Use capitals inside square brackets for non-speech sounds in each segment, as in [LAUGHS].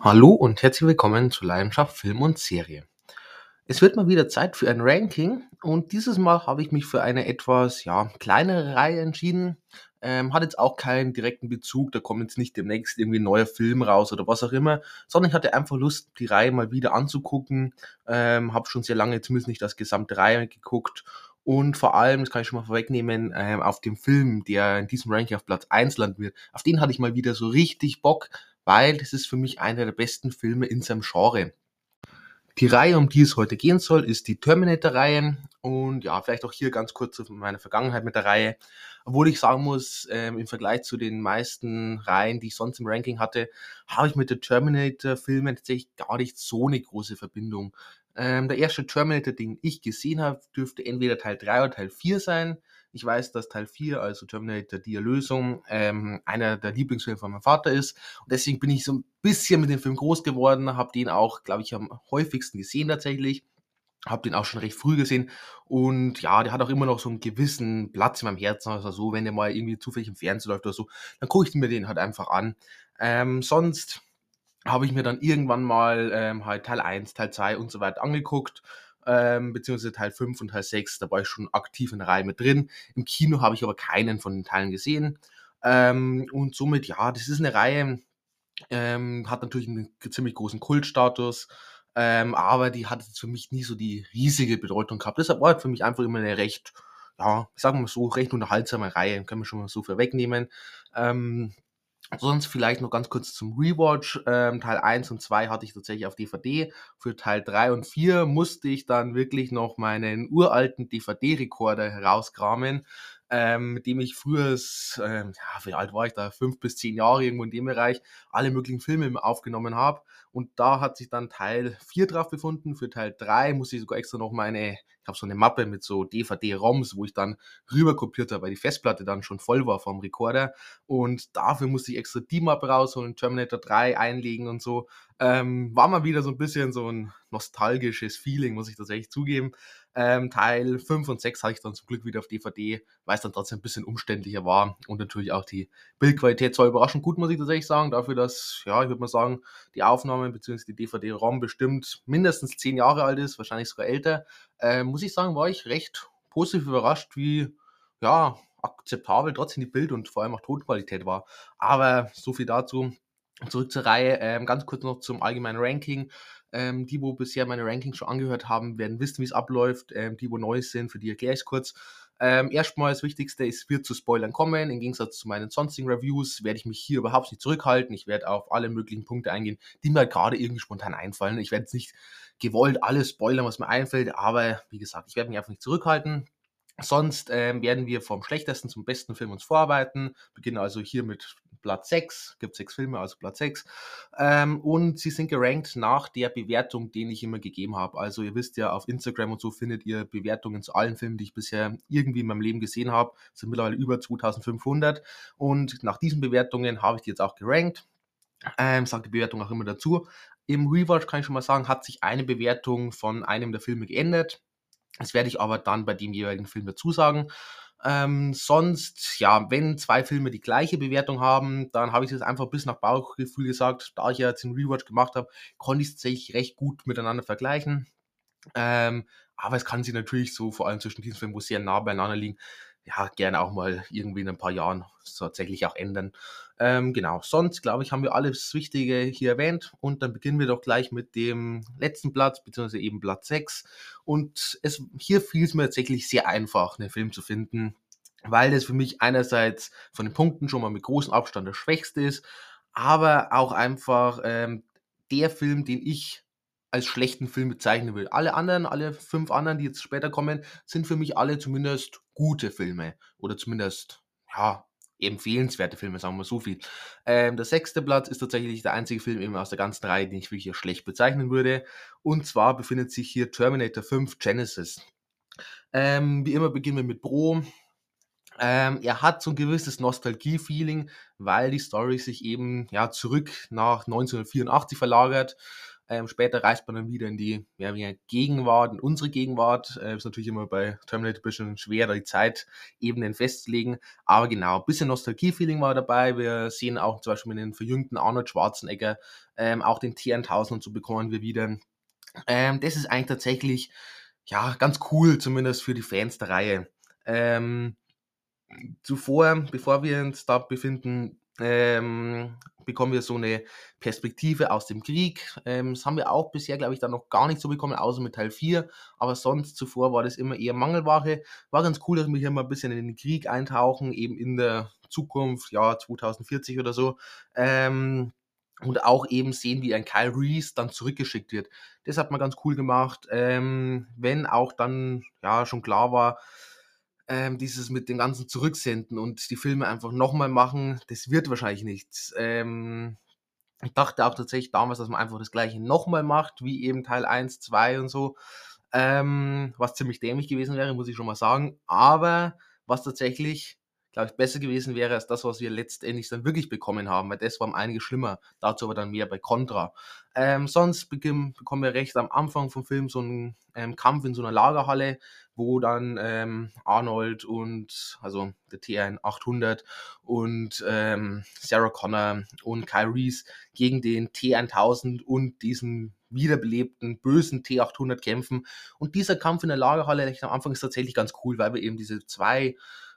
Hallo und herzlich willkommen zu Leidenschaft Film und Serie. Es wird mal wieder Zeit für ein Ranking und dieses Mal habe ich mich für eine etwas ja, kleinere Reihe entschieden. Ähm, hat jetzt auch keinen direkten Bezug, da kommt jetzt nicht demnächst irgendwie ein neuer Film raus oder was auch immer, sondern ich hatte einfach Lust, die Reihe mal wieder anzugucken. Ähm, habe schon sehr lange zumindest nicht das gesamte Reihe geguckt und vor allem, das kann ich schon mal vorwegnehmen, ähm, auf dem Film, der in diesem Ranking auf Platz 1 landen wird, auf den hatte ich mal wieder so richtig Bock, weil das ist für mich einer der besten Filme in seinem Genre. Die Reihe, um die es heute gehen soll, ist die Terminator-Reihe. Und ja, vielleicht auch hier ganz kurz zu meiner Vergangenheit mit der Reihe. Obwohl ich sagen muss, ähm, im Vergleich zu den meisten Reihen, die ich sonst im Ranking hatte, habe ich mit den Terminator-Filmen tatsächlich gar nicht so eine große Verbindung. Ähm, der erste Terminator, den ich gesehen habe, dürfte entweder Teil 3 oder Teil 4 sein. Ich weiß, dass Teil 4, also Terminator Die Erlösung, ähm, einer der Lieblingsfilme von meinem Vater ist. Und deswegen bin ich so ein bisschen mit dem Film groß geworden, habe den auch, glaube ich, am häufigsten gesehen tatsächlich. Habe den auch schon recht früh gesehen und ja, der hat auch immer noch so einen gewissen Platz in meinem Herzen. Also so, wenn der mal irgendwie zufällig im Fernsehen läuft oder so, dann gucke ich mir den halt einfach an. Ähm, sonst habe ich mir dann irgendwann mal ähm, halt Teil 1, Teil 2 und so weiter angeguckt ähm, beziehungsweise Teil 5 und Teil 6, da war ich schon aktiv in der Reihe mit drin. Im Kino habe ich aber keinen von den Teilen gesehen. Ähm, und somit, ja, das ist eine Reihe, ähm, hat natürlich einen ziemlich großen Kultstatus, ähm, aber die hat jetzt für mich nie so die riesige Bedeutung gehabt. Deshalb war für mich einfach immer eine recht, ja, sagen wir mal so, recht unterhaltsame Reihe, können wir schon mal so vorwegnehmen. Ähm, Sonst vielleicht noch ganz kurz zum Rewatch. Ähm, Teil 1 und 2 hatte ich tatsächlich auf DVD. Für Teil 3 und 4 musste ich dann wirklich noch meinen uralten DVD-Rekorder herauskramen, ähm, mit dem ich früher, ähm, ja, wie alt war ich da? Fünf bis zehn Jahre irgendwo in dem Bereich, alle möglichen Filme aufgenommen habe. Und da hat sich dann Teil 4 drauf befunden. Für Teil 3 musste ich sogar extra noch meine habe so eine Mappe mit so DVD-ROMs, wo ich dann rüber kopiert habe, weil die Festplatte dann schon voll war vom Rekorder. Und dafür musste ich extra die Mappe rausholen, Terminator 3 einlegen und so. Ähm, war mal wieder so ein bisschen so ein nostalgisches Feeling, muss ich tatsächlich zugeben. Ähm, Teil 5 und 6 hatte ich dann zum Glück wieder auf DVD, weil es dann trotzdem ein bisschen umständlicher war. Und natürlich auch die Bildqualität zwar überraschend gut, muss ich tatsächlich sagen, dafür, dass, ja, ich würde mal sagen, die Aufnahme bzw. die DVD-ROM bestimmt mindestens 10 Jahre alt ist, wahrscheinlich sogar älter. Ähm, muss ich sagen, war ich recht positiv überrascht, wie, ja, akzeptabel trotzdem die Bild- und vor allem auch Tonqualität war. Aber so viel dazu. Zurück zur Reihe. Ähm, ganz kurz noch zum allgemeinen Ranking. Ähm, die, wo bisher meine Rankings schon angehört haben, werden wissen, wie es abläuft. Ähm, die, wo neu sind, für die erkläre ich es kurz. Ähm, erstmal das Wichtigste, es wird zu Spoilern kommen. Im Gegensatz zu meinen sonstigen Reviews werde ich mich hier überhaupt nicht zurückhalten. Ich werde auf alle möglichen Punkte eingehen, die mir gerade irgendwie spontan einfallen. Ich werde jetzt nicht gewollt alles spoilern, was mir einfällt, aber wie gesagt, ich werde mich einfach nicht zurückhalten. Sonst ähm, werden wir vom schlechtesten zum besten Film uns vorarbeiten. Beginnen also hier mit Platz 6. Gibt sechs Filme, also Platz 6. Ähm, und sie sind gerankt nach der Bewertung, den ich immer gegeben habe. Also ihr wisst ja, auf Instagram und so findet ihr Bewertungen zu allen Filmen, die ich bisher irgendwie in meinem Leben gesehen habe. Das sind mittlerweile über 2500. Und nach diesen Bewertungen habe ich die jetzt auch gerankt. Ähm, sagt die Bewertung auch immer dazu. Im Rewatch kann ich schon mal sagen, hat sich eine Bewertung von einem der Filme geändert. Das werde ich aber dann bei dem jeweiligen Film dazu sagen. Ähm, sonst, ja, wenn zwei Filme die gleiche Bewertung haben, dann habe ich es einfach bis nach Bauchgefühl gesagt. Da ich ja jetzt den Rewatch gemacht habe, konnte ich es tatsächlich recht gut miteinander vergleichen. Ähm, aber es kann sich natürlich so, vor allem zwischen diesen Filmen, wo sehr nah beieinander liegen, ja, gerne auch mal irgendwie in ein paar Jahren tatsächlich auch ändern. Ähm, genau, sonst glaube ich, haben wir alles Wichtige hier erwähnt und dann beginnen wir doch gleich mit dem letzten Platz, beziehungsweise eben Platz 6. Und es, hier fiel es mir tatsächlich sehr einfach, einen Film zu finden, weil das für mich einerseits von den Punkten schon mal mit großem Abstand der schwächste ist, aber auch einfach ähm, der Film, den ich als schlechten Film bezeichnen will. Alle anderen, alle fünf anderen, die jetzt später kommen, sind für mich alle zumindest gute Filme oder zumindest, ja, empfehlenswerte Filme, sagen wir so viel. Ähm, der sechste Platz ist tatsächlich der einzige Film eben aus der ganzen Reihe, den ich wirklich schlecht bezeichnen würde. Und zwar befindet sich hier Terminator 5 Genesis. Ähm, wie immer beginnen wir mit Bro. Ähm, er hat so ein gewisses Nostalgie-Feeling, weil die Story sich eben ja zurück nach 1984 verlagert. Ähm, später reist man dann wieder in die ja, Gegenwart, in unsere Gegenwart. Äh, ist natürlich immer bei Terminator ein bisschen schwer, da die Zeitebenen festzulegen. Aber genau, ein bisschen Nostalgie-Feeling war dabei. Wir sehen auch zum Beispiel mit den verjüngten Arnold Schwarzenegger, ähm, auch den T1000 und so bekommen wir wieder. Ähm, das ist eigentlich tatsächlich ja ganz cool, zumindest für die Fans der Reihe. Ähm, zuvor, bevor wir uns da befinden, ähm, bekommen wir so eine Perspektive aus dem Krieg. Ähm, das haben wir auch bisher, glaube ich, dann noch gar nicht so bekommen, außer mit Teil 4. Aber sonst zuvor war das immer eher Mangelware. War ganz cool, dass wir hier mal ein bisschen in den Krieg eintauchen, eben in der Zukunft, ja, 2040 oder so. Ähm, und auch eben sehen, wie ein Kyle Reese dann zurückgeschickt wird. Das hat man ganz cool gemacht. Ähm, wenn auch dann ja schon klar war, ähm, dieses mit dem ganzen Zurücksenden und die Filme einfach nochmal machen, das wird wahrscheinlich nichts. Ähm, ich dachte auch tatsächlich damals, dass man einfach das gleiche nochmal macht, wie eben Teil 1, 2 und so. Ähm, was ziemlich dämlich gewesen wäre, muss ich schon mal sagen. Aber was tatsächlich glaube ich, besser gewesen wäre als das, was wir letztendlich dann wirklich bekommen haben, weil das war einiges schlimmer. Dazu aber dann mehr bei Contra. Ähm, sonst bekommen wir recht am Anfang vom Film so einen ähm, Kampf in so einer Lagerhalle, wo dann ähm, Arnold und, also der T800 und ähm, Sarah Connor und Kyle Reese gegen den T1000 und diesen wiederbelebten, bösen T800 kämpfen. Und dieser Kampf in der Lagerhalle, am Anfang ist tatsächlich ganz cool, weil wir eben diese zwei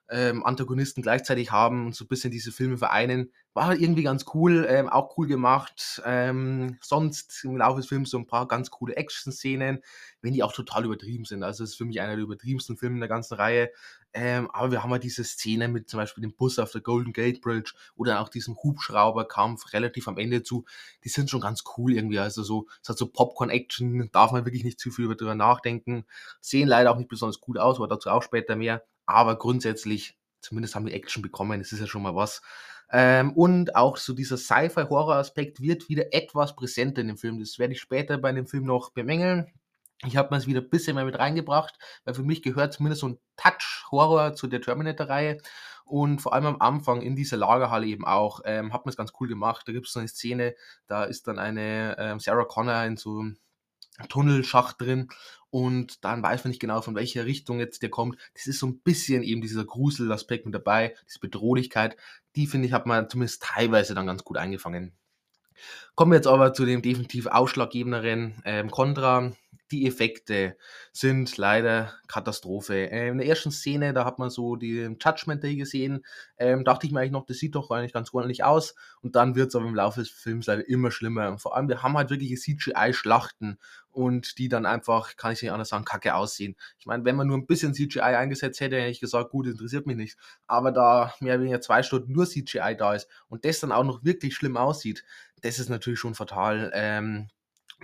ähm, Antagonisten gleichzeitig haben und so ein bisschen diese Filme vereinen. War halt irgendwie ganz cool, ähm, auch cool gemacht. Ähm, sonst im Laufe des Films so ein paar ganz coole Action-Szenen, wenn die auch total übertrieben sind. Also es ist für mich einer der übertriebensten Filme in der ganzen Reihe. Ähm, aber wir haben halt diese Szene mit zum Beispiel dem Bus auf der Golden Gate Bridge oder auch diesem Hubschrauberkampf relativ am Ende zu. Die sind schon ganz cool irgendwie. Also so, es hat so Popcorn-Action, darf man wirklich nicht zu viel darüber nachdenken. Sehen leider auch nicht besonders gut aus, aber dazu auch später mehr aber grundsätzlich, zumindest haben wir Action bekommen, das ist ja schon mal was. Ähm, und auch so dieser Sci-Fi-Horror-Aspekt wird wieder etwas präsenter in dem Film. Das werde ich später bei dem Film noch bemängeln. Ich habe mir es wieder ein bisschen mehr mit reingebracht, weil für mich gehört zumindest so ein Touch-Horror zu der Terminator-Reihe. Und vor allem am Anfang in dieser Lagerhalle eben auch, ähm, hat man es ganz cool gemacht. Da gibt es so eine Szene, da ist dann eine ähm, Sarah Connor in so einem Tunnelschacht drin und dann weiß man nicht genau, von welcher Richtung jetzt der kommt. Das ist so ein bisschen eben dieser Gruselaspekt mit dabei, diese Bedrohlichkeit. Die, finde ich, hat man zumindest teilweise dann ganz gut eingefangen. Kommen wir jetzt aber zu dem definitiv ausschlaggebenderen ähm, Contra die Effekte sind leider Katastrophe. Äh, in der ersten Szene, da hat man so die Judgment Day gesehen, ähm, dachte ich mir eigentlich noch, das sieht doch eigentlich ganz ordentlich aus. Und dann wird es aber im Laufe des Films leider immer schlimmer. Und vor allem, wir haben halt wirkliche CGI-Schlachten und die dann einfach, kann ich nicht anders sagen, kacke aussehen. Ich meine, wenn man nur ein bisschen CGI eingesetzt hätte, hätte ich gesagt, gut, interessiert mich nicht. Aber da mehr oder weniger zwei Stunden nur CGI da ist und das dann auch noch wirklich schlimm aussieht, das ist natürlich schon fatal. Ähm,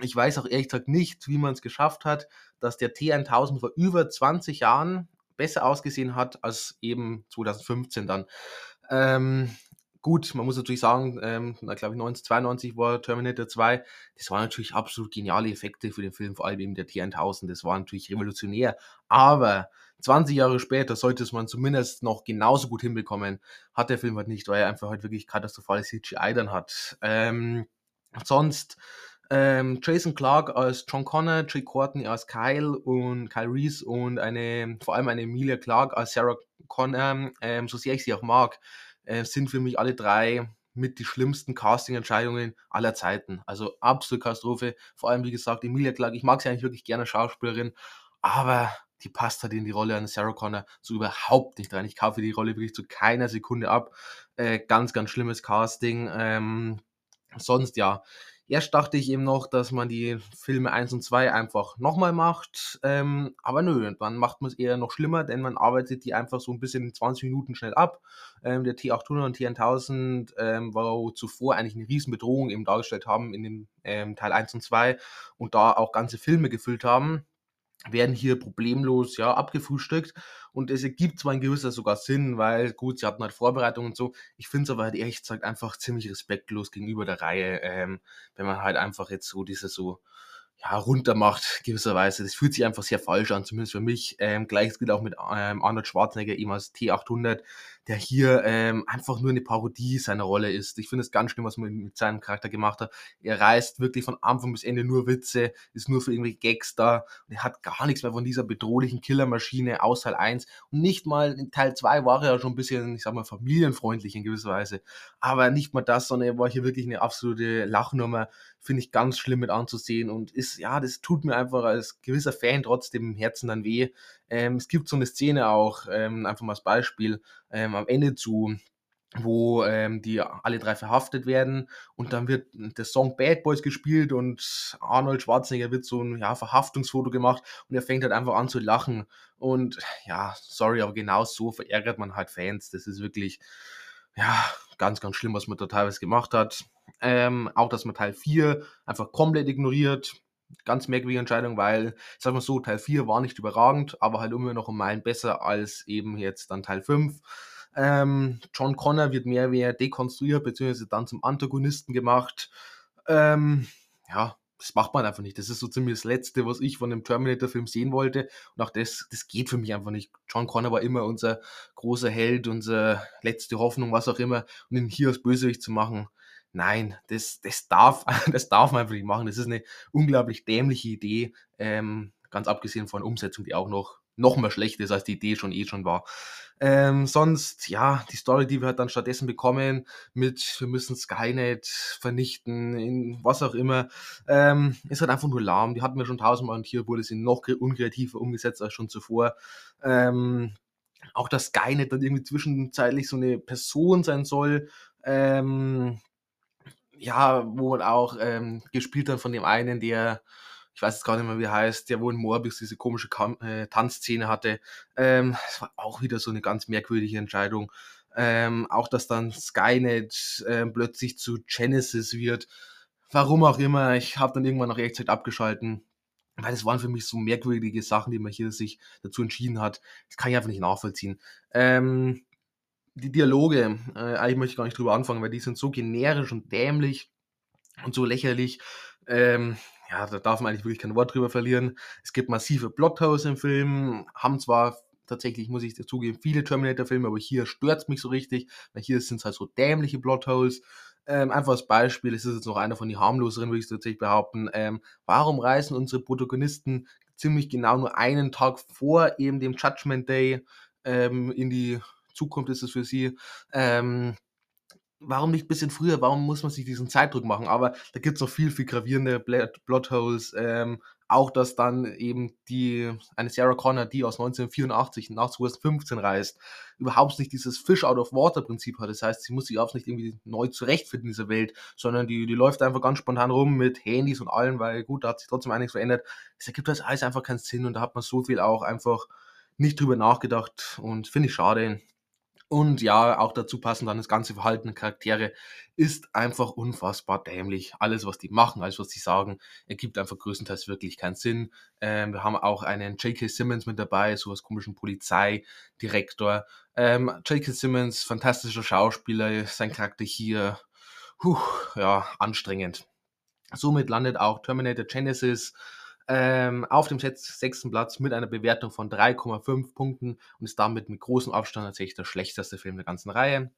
ich weiß auch ehrlich gesagt nicht, wie man es geschafft hat, dass der T1000 vor über 20 Jahren besser ausgesehen hat als eben 2015 dann. Ähm, gut, man muss natürlich sagen, ähm, glaube ich 1992 war Terminator 2, das waren natürlich absolut geniale Effekte für den Film, vor allem eben der T1000, das war natürlich revolutionär, aber 20 Jahre später sollte es man zumindest noch genauso gut hinbekommen, hat der Film halt nicht, weil er einfach halt wirklich katastrophales CGI dann hat. Ähm, sonst ähm, Jason Clark als John Connor, Jay Courtney als Kyle und Kyle Reese und eine, vor allem eine Emilia Clark als Sarah Connor, ähm, so sehr ich sie auch mag, äh, sind für mich alle drei mit die schlimmsten Casting-Entscheidungen aller Zeiten. Also absolute Katastrophe. Vor allem, wie gesagt, Emilia Clark, ich mag sie eigentlich wirklich gerne Schauspielerin, aber die passt halt in die Rolle an Sarah Connor so überhaupt nicht rein. Ich kaufe die Rolle wirklich zu keiner Sekunde ab. Äh, ganz, ganz schlimmes Casting. Ähm, sonst ja, Erst dachte ich eben noch, dass man die Filme 1 und 2 einfach nochmal macht, ähm, aber nö, dann macht man es eher noch schlimmer, denn man arbeitet die einfach so ein bisschen in 20 Minuten schnell ab. Ähm, der T800 und T1000, ähm, wo zuvor eigentlich eine Riesenbedrohung eben dargestellt haben in dem ähm, Teil 1 und 2 und da auch ganze Filme gefüllt haben, werden hier problemlos ja abgefrühstückt und es ergibt zwar ein gewisser sogar Sinn, weil gut, sie hatten halt Vorbereitungen und so. Ich finde es aber halt ehrlich gesagt einfach ziemlich respektlos gegenüber der Reihe, ähm, wenn man halt einfach jetzt so diese so ja, runtermacht, [LAUGHS] gewisserweise. Das fühlt sich einfach sehr falsch an, zumindest für mich. Ähm, Gleiches gilt auch mit ähm, Arnold Schwarzenegger, ihm als T800. Der hier ähm, einfach nur eine Parodie seiner Rolle ist. Ich finde es ganz schlimm, was man mit seinem Charakter gemacht hat. Er reißt wirklich von Anfang bis Ende nur Witze, ist nur für irgendwelche Gags da und er hat gar nichts mehr von dieser bedrohlichen Killermaschine aus Teil 1 und nicht mal in Teil 2 war er ja schon ein bisschen, ich sag mal, familienfreundlich in gewisser Weise. Aber nicht mal das, sondern er war hier wirklich eine absolute Lachnummer. Finde ich ganz schlimm mit anzusehen und ist, ja, das tut mir einfach als gewisser Fan trotzdem im Herzen dann weh. Ähm, es gibt so eine Szene auch, ähm, einfach mal als Beispiel, ähm, am Ende zu wo ähm, die alle drei verhaftet werden und dann wird der Song Bad Boys gespielt und Arnold Schwarzenegger wird so ein ja, Verhaftungsfoto gemacht und er fängt halt einfach an zu lachen und ja, sorry, aber genau so verärgert man halt Fans. Das ist wirklich ja, ganz, ganz schlimm, was man da teilweise gemacht hat. Ähm, auch, dass man Teil 4 einfach komplett ignoriert. Ganz merkwürdige Entscheidung, weil, sag mal so, Teil 4 war nicht überragend, aber halt immer noch um Meilen besser als eben jetzt dann Teil 5. Ähm, John Connor wird mehr wie dekonstruiert, beziehungsweise dann zum Antagonisten gemacht. Ähm, ja, das macht man einfach nicht. Das ist so ziemlich das Letzte, was ich von dem Terminator-Film sehen wollte. Und auch das, das geht für mich einfach nicht. John Connor war immer unser großer Held, unsere letzte Hoffnung, was auch immer. Und ihn hier als Bösewicht zu machen, nein, das, das, darf, [LAUGHS] das darf man einfach nicht machen. Das ist eine unglaublich dämliche Idee. Ähm, ganz abgesehen von Umsetzung, die auch noch noch mal schlechter ist, als die Idee schon eh schon war. Ähm, sonst, ja, die Story, die wir halt dann stattdessen bekommen, mit wir müssen Skynet vernichten, in was auch immer, ähm, ist halt einfach nur lahm. Die hatten wir schon tausendmal und hier wurde sie noch unkreativer umgesetzt als schon zuvor. Ähm, auch dass Skynet dann irgendwie zwischenzeitlich so eine Person sein soll, ähm, ja, wo man auch ähm, gespielt hat von dem einen, der ich weiß jetzt gar nicht mehr, wie er heißt, der wo in Morbius diese komische Kam äh, Tanzszene hatte. Ähm, das war auch wieder so eine ganz merkwürdige Entscheidung. Ähm, auch, dass dann Skynet äh, plötzlich zu Genesis wird. Warum auch immer, ich habe dann irgendwann nach Echtzeit abgeschalten. Weil das waren für mich so merkwürdige Sachen, die man hier sich dazu entschieden hat. Das kann ich einfach nicht nachvollziehen. Ähm, die Dialoge, äh, eigentlich möchte ich gar nicht drüber anfangen, weil die sind so generisch und dämlich und so lächerlich. Ähm, ja, da darf man eigentlich wirklich kein Wort drüber verlieren. Es gibt massive Plotholes im Film, haben zwar tatsächlich, muss ich dazugeben, viele Terminator-Filme, aber hier stört es mich so richtig, weil hier sind es halt so dämliche Plotholes. Ähm, einfach als Beispiel, es ist jetzt noch einer von den harmloseren, würde ich tatsächlich behaupten. Ähm, warum reisen unsere Protagonisten ziemlich genau nur einen Tag vor eben dem Judgment Day ähm, in die Zukunft ist es für sie? Ähm, warum nicht ein bisschen früher? Warum muss man sich diesen Zeitdruck machen? Aber da gibt es noch viel, viel gravierende Plotholes. Ähm, auch, dass dann eben die, eine Sarah Connor, die aus 1984 nach 2015 reist, überhaupt nicht dieses Fish out of Water Prinzip hat. Das heißt, sie muss sich auch nicht irgendwie neu zurechtfinden in dieser Welt, sondern die, die läuft einfach ganz spontan rum mit Handys und allem, weil gut, da hat sich trotzdem einiges verändert. Es ergibt das alles einfach keinen Sinn und da hat man so viel auch einfach nicht drüber nachgedacht und finde ich schade. Und ja, auch dazu passen dann das ganze Verhalten der Charaktere ist einfach unfassbar dämlich. Alles, was die machen, alles, was sie sagen, ergibt einfach größtenteils wirklich keinen Sinn. Ähm, wir haben auch einen J.K. Simmons mit dabei, so als komischen Polizeidirektor. Ähm, J.K. Simmons, fantastischer Schauspieler, sein Charakter hier, puh, ja, anstrengend. Somit landet auch Terminator Genesis ähm, auf dem sechsten Platz mit einer Bewertung von 3,5 Punkten und ist damit mit großem Abstand tatsächlich der schlechteste Film der ganzen Reihe.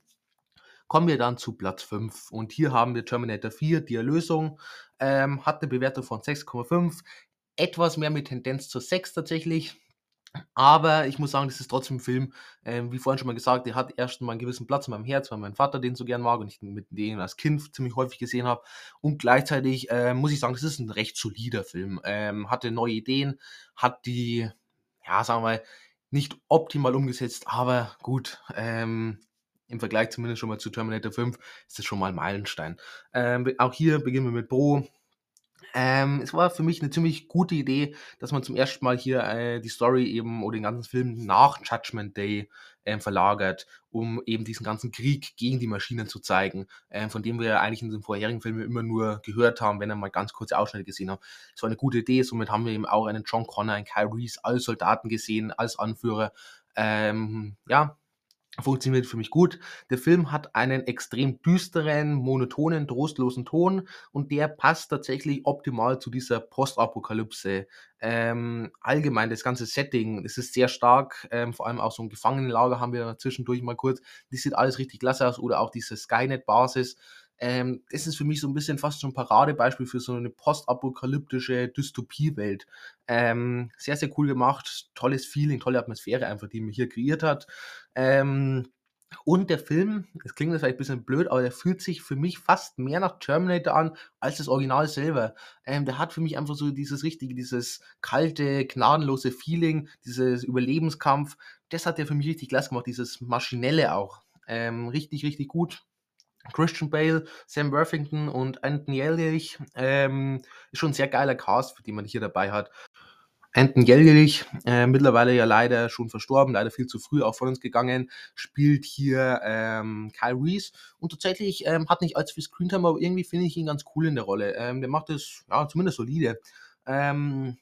Kommen wir dann zu Platz 5 und hier haben wir Terminator 4, die Erlösung, ähm, hat eine Bewertung von 6,5, etwas mehr mit Tendenz zur 6 tatsächlich. Aber ich muss sagen, das ist trotzdem ein Film, ähm, wie vorhin schon mal gesagt, der hat erst mal einen gewissen Platz in meinem Herz, weil mein Vater den so gern mag und ich mit dem als Kind ziemlich häufig gesehen habe. Und gleichzeitig äh, muss ich sagen, das ist ein recht solider Film. Ähm, hatte neue Ideen, hat die, ja, sagen wir mal, nicht optimal umgesetzt, aber gut, ähm, im Vergleich zumindest schon mal zu Terminator 5 ist das schon mal ein Meilenstein. Ähm, auch hier beginnen wir mit Bro. Ähm, es war für mich eine ziemlich gute Idee, dass man zum ersten Mal hier äh, die Story eben oder den ganzen Film nach Judgment Day ähm, verlagert, um eben diesen ganzen Krieg gegen die Maschinen zu zeigen, ähm, von dem wir ja eigentlich in den vorherigen Filmen immer nur gehört haben, wenn wir mal ganz kurze Ausschnitte gesehen haben. Es war eine gute Idee, somit haben wir eben auch einen John Connor, einen Kyle Reese als Soldaten gesehen, als Anführer. Ähm, ja, funktioniert für mich gut. Der Film hat einen extrem düsteren, monotonen, trostlosen Ton und der passt tatsächlich optimal zu dieser Postapokalypse. Ähm, allgemein das ganze Setting, es ist sehr stark, ähm, vor allem auch so ein Gefangenenlager haben wir zwischendurch mal kurz. Das sieht alles richtig klasse aus oder auch diese Skynet-Basis. Ähm, das ist für mich so ein bisschen fast schon ein Paradebeispiel für so eine postapokalyptische Dystopiewelt. Ähm, sehr, sehr cool gemacht, tolles Feeling, tolle Atmosphäre einfach, die man hier kreiert hat. Ähm, und der Film, es klingt vielleicht ein bisschen blöd, aber der fühlt sich für mich fast mehr nach Terminator an als das Original selber. Ähm, der hat für mich einfach so dieses richtige, dieses kalte, gnadenlose Feeling, dieses Überlebenskampf. Das hat der für mich richtig klasse gemacht, dieses Maschinelle auch. Ähm, richtig, richtig gut. Christian Bale, Sam Worthington und Anthony Ellich ähm, ist schon ein sehr geiler Cast, den man hier dabei hat. Anton Jelgelich, äh, mittlerweile ja leider schon verstorben, leider viel zu früh auch von uns gegangen, spielt hier ähm, Kyle Reese und tatsächlich ähm, hat nicht allzu viel Screentime, aber irgendwie finde ich ihn ganz cool in der Rolle. Ähm, der macht es ja zumindest solide. Ähm,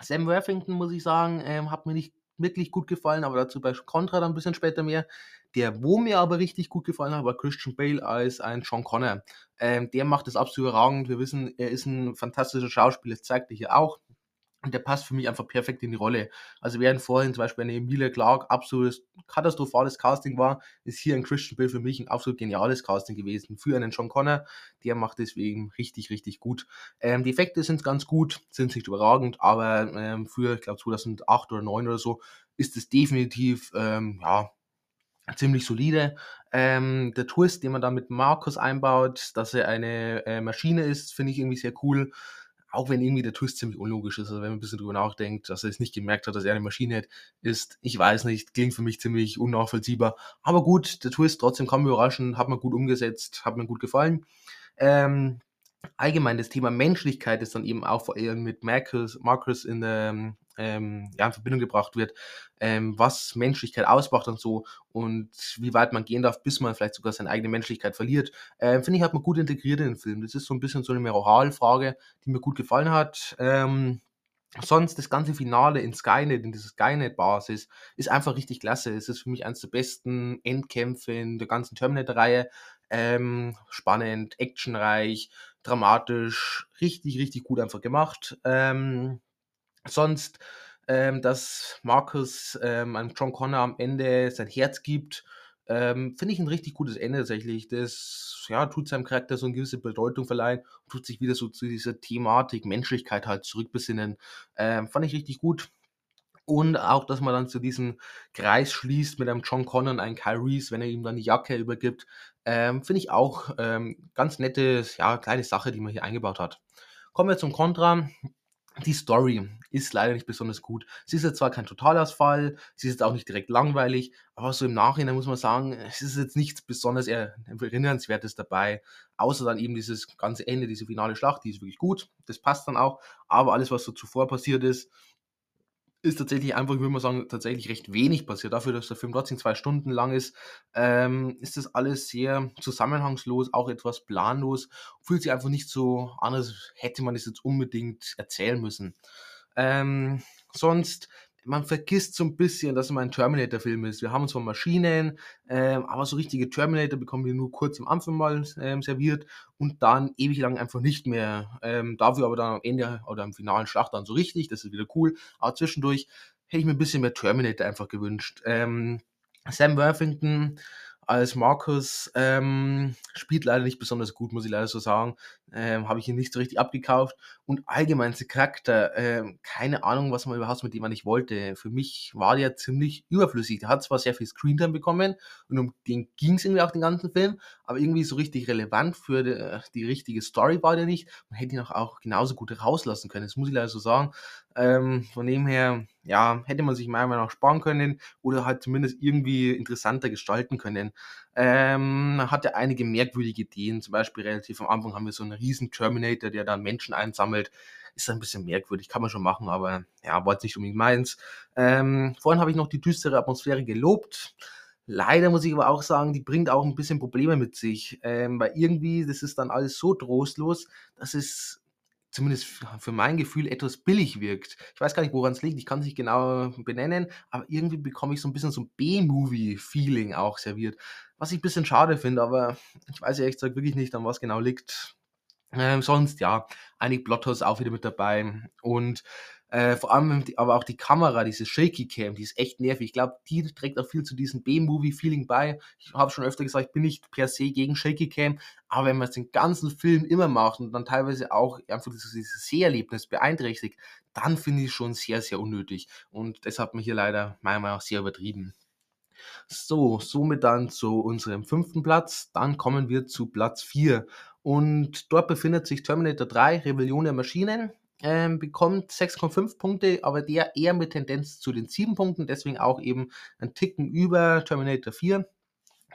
Sam Worthington, muss ich sagen, ähm, hat mir nicht wirklich gut gefallen, aber dazu bei Contra dann ein bisschen später mehr. Der, wo mir aber richtig gut gefallen hat, war Christian Bale als ein Sean Connor. Ähm, der macht es absolut überragend. Wir wissen, er ist ein fantastischer Schauspieler, das zeigt er hier auch. Und der passt für mich einfach perfekt in die Rolle. Also während vorhin zum Beispiel eine Emilia Clark absolutes katastrophales Casting war, ist hier ein Christian Bale für mich ein absolut geniales Casting gewesen. Für einen John Connor, der macht deswegen richtig, richtig gut. Ähm, die Effekte sind ganz gut, sind nicht überragend, aber ähm, für, ich glaube 2008 oder 2009 oder so, ist es definitiv, ähm, ja, ziemlich solide. Ähm, der Twist, den man da mit Markus einbaut, dass er eine äh, Maschine ist, finde ich irgendwie sehr cool auch wenn irgendwie der Twist ziemlich unlogisch ist, also wenn man ein bisschen drüber nachdenkt, dass er es nicht gemerkt hat, dass er eine Maschine ist, ich weiß nicht, klingt für mich ziemlich unnachvollziehbar. Aber gut, der Twist trotzdem kann mich überraschen, hat mir gut umgesetzt, hat mir gut gefallen. Ähm, allgemein das Thema Menschlichkeit ist dann eben auch vor allem mit Marcus, Marcus in der ähm, ja, in Verbindung gebracht wird, ähm, was Menschlichkeit ausmacht und so und wie weit man gehen darf, bis man vielleicht sogar seine eigene Menschlichkeit verliert. Ähm, Finde ich, hat man gut integriert in den Film. Das ist so ein bisschen so eine Moralfrage, die mir gut gefallen hat. Ähm, sonst das ganze Finale in Skynet, in dieser Skynet-Basis, ist einfach richtig klasse. Es ist für mich eines der besten Endkämpfe in der ganzen Terminator-Reihe. Ähm, spannend, actionreich, dramatisch, richtig, richtig gut einfach gemacht. Ähm, sonst, ähm, dass Marcus ähm, einem John Connor am Ende sein Herz gibt, ähm, finde ich ein richtig gutes Ende tatsächlich. Das ja, tut seinem Charakter so eine gewisse Bedeutung verleihen und tut sich wieder so zu dieser Thematik Menschlichkeit halt zurückbesinnen. Ähm, fand ich richtig gut. Und auch, dass man dann zu diesem Kreis schließt mit einem John Connor und einem Kyle Reese, wenn er ihm dann die Jacke übergibt, ähm, finde ich auch ähm, ganz nette, ja, kleine Sache, die man hier eingebaut hat. Kommen wir zum Contra. Die Story ist leider nicht besonders gut. Sie ist jetzt zwar kein Totalausfall, sie ist jetzt auch nicht direkt langweilig, aber so im Nachhinein muss man sagen, es ist jetzt nichts besonders Erinnernswertes dabei, außer dann eben dieses ganze Ende, diese finale Schlacht, die ist wirklich gut, das passt dann auch, aber alles, was so zuvor passiert ist, ist tatsächlich einfach, ich würde mal sagen, tatsächlich recht wenig passiert. Dafür, dass der Film trotzdem zwei Stunden lang ist, ähm, ist das alles sehr zusammenhangslos, auch etwas planlos. Fühlt sich einfach nicht so an, als hätte man es jetzt unbedingt erzählen müssen. Ähm, sonst man vergisst so ein bisschen, dass es mal ein Terminator-Film ist. Wir haben zwar Maschinen, ähm, aber so richtige Terminator bekommen wir nur kurz am Anfang mal ähm, serviert und dann ewig lang einfach nicht mehr. Ähm, dafür aber dann am Ende oder im finalen Schlacht dann so richtig, das ist wieder cool. Aber zwischendurch hätte ich mir ein bisschen mehr Terminator einfach gewünscht. Ähm, Sam Worthington als Markus ähm, spielt leider nicht besonders gut, muss ich leider so sagen. Ähm, Habe ich ihn nicht so richtig abgekauft. Und allgemein der Charakter, ähm, keine Ahnung, was man überhaupt mit dem nicht wollte. Für mich war der ziemlich überflüssig. Der hat zwar sehr viel Screentime bekommen und um den ging es irgendwie auch den ganzen Film, aber irgendwie so richtig relevant für die, die richtige Story war der nicht. Man hätte ihn auch, auch genauso gut rauslassen können. Das muss ich leider so sagen. Ähm, von dem her, ja, hätte man sich meiner Meinung nach sparen können oder halt zumindest irgendwie interessanter gestalten können. Ähm, hatte einige merkwürdige Ideen, zum Beispiel relativ am Anfang haben wir so einen riesen Terminator, der dann Menschen einsammelt. Ist ein bisschen merkwürdig, kann man schon machen, aber ja, war jetzt nicht unbedingt meins. Ähm, vorhin habe ich noch die düstere Atmosphäre gelobt. Leider muss ich aber auch sagen, die bringt auch ein bisschen Probleme mit sich, ähm, weil irgendwie, das ist dann alles so trostlos, dass es zumindest für mein Gefühl etwas billig wirkt. Ich weiß gar nicht, woran es liegt, ich kann es nicht genau benennen, aber irgendwie bekomme ich so ein bisschen so ein B-Movie-Feeling auch serviert, was ich ein bisschen schade finde, aber ich weiß ehrlich gesagt wirklich nicht, an was genau liegt. Ähm, sonst ja, einige Plotholes auch wieder mit dabei und äh, vor allem aber auch die Kamera, diese Shaky Cam, die ist echt nervig. Ich glaube, die trägt auch viel zu diesem B-Movie-Feeling bei. Ich habe schon öfter gesagt, ich bin nicht per se gegen Shaky Cam, aber wenn man den ganzen Film immer macht und dann teilweise auch einfach dieses, dieses Seherlebnis beeinträchtigt, dann finde ich es schon sehr, sehr unnötig. Und das hat man hier leider meiner Meinung nach sehr übertrieben. So, somit dann zu unserem fünften Platz. Dann kommen wir zu Platz 4. Und dort befindet sich Terminator 3, Rebellion der Maschinen ähm, bekommt 6,5 Punkte, aber der eher mit Tendenz zu den 7 Punkten, deswegen auch eben ein Ticken über Terminator 4.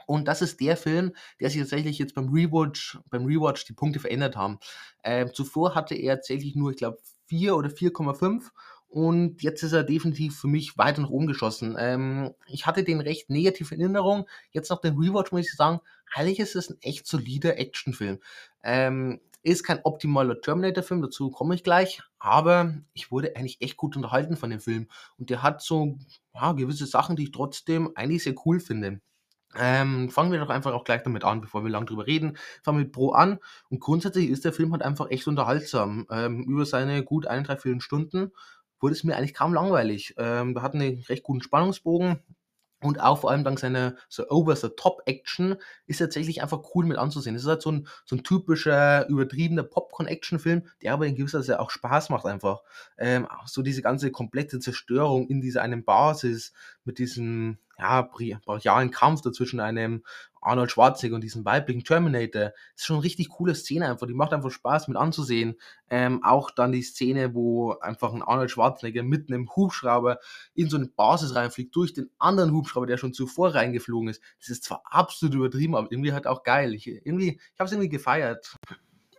Und das ist der Film, der sich tatsächlich jetzt beim Rewatch, beim Rewatch die Punkte verändert haben. Ähm, zuvor hatte er tatsächlich nur, ich glaube, 4 oder 4,5 und jetzt ist er definitiv für mich weiter nach oben geschossen. Ähm, ich hatte den recht negativ in Erinnerung. Jetzt nach dem Rewatch muss ich sagen, eigentlich ist es ein echt solider Actionfilm. Ähm, ist kein optimaler Terminator-Film, dazu komme ich gleich, aber ich wurde eigentlich echt gut unterhalten von dem Film. Und der hat so ja, gewisse Sachen, die ich trotzdem eigentlich sehr cool finde. Ähm, fangen wir doch einfach auch gleich damit an, bevor wir lang drüber reden. Fangen wir mit Pro an. Und grundsätzlich ist der Film halt einfach echt unterhaltsam. Ähm, über seine gut ein, drei, vier Stunden wurde es mir eigentlich kaum langweilig. Ähm, wir hatten einen recht guten Spannungsbogen. Und auch vor allem dank seiner so over-the-top-Action ist tatsächlich einfach cool mit anzusehen. Es ist halt so ein, so ein typischer, übertriebener Popcorn-Action-Film, der aber in gewisser Weise auch Spaß macht einfach. Ähm, so diese ganze komplette Zerstörung in dieser einen Basis mit diesem ja, brachialen Kampf dazwischen einem Arnold Schwarzenegger und diesem weiblichen Terminator. Das ist schon eine richtig coole Szene einfach. Die macht einfach Spaß mit anzusehen. Ähm, auch dann die Szene, wo einfach ein Arnold Schwarzenegger mitten im Hubschrauber in so eine Basis reinfliegt, durch den anderen Hubschrauber, der schon zuvor reingeflogen ist. Das ist zwar absolut übertrieben, aber irgendwie halt auch geil. Ich, irgendwie, ich habe es irgendwie gefeiert.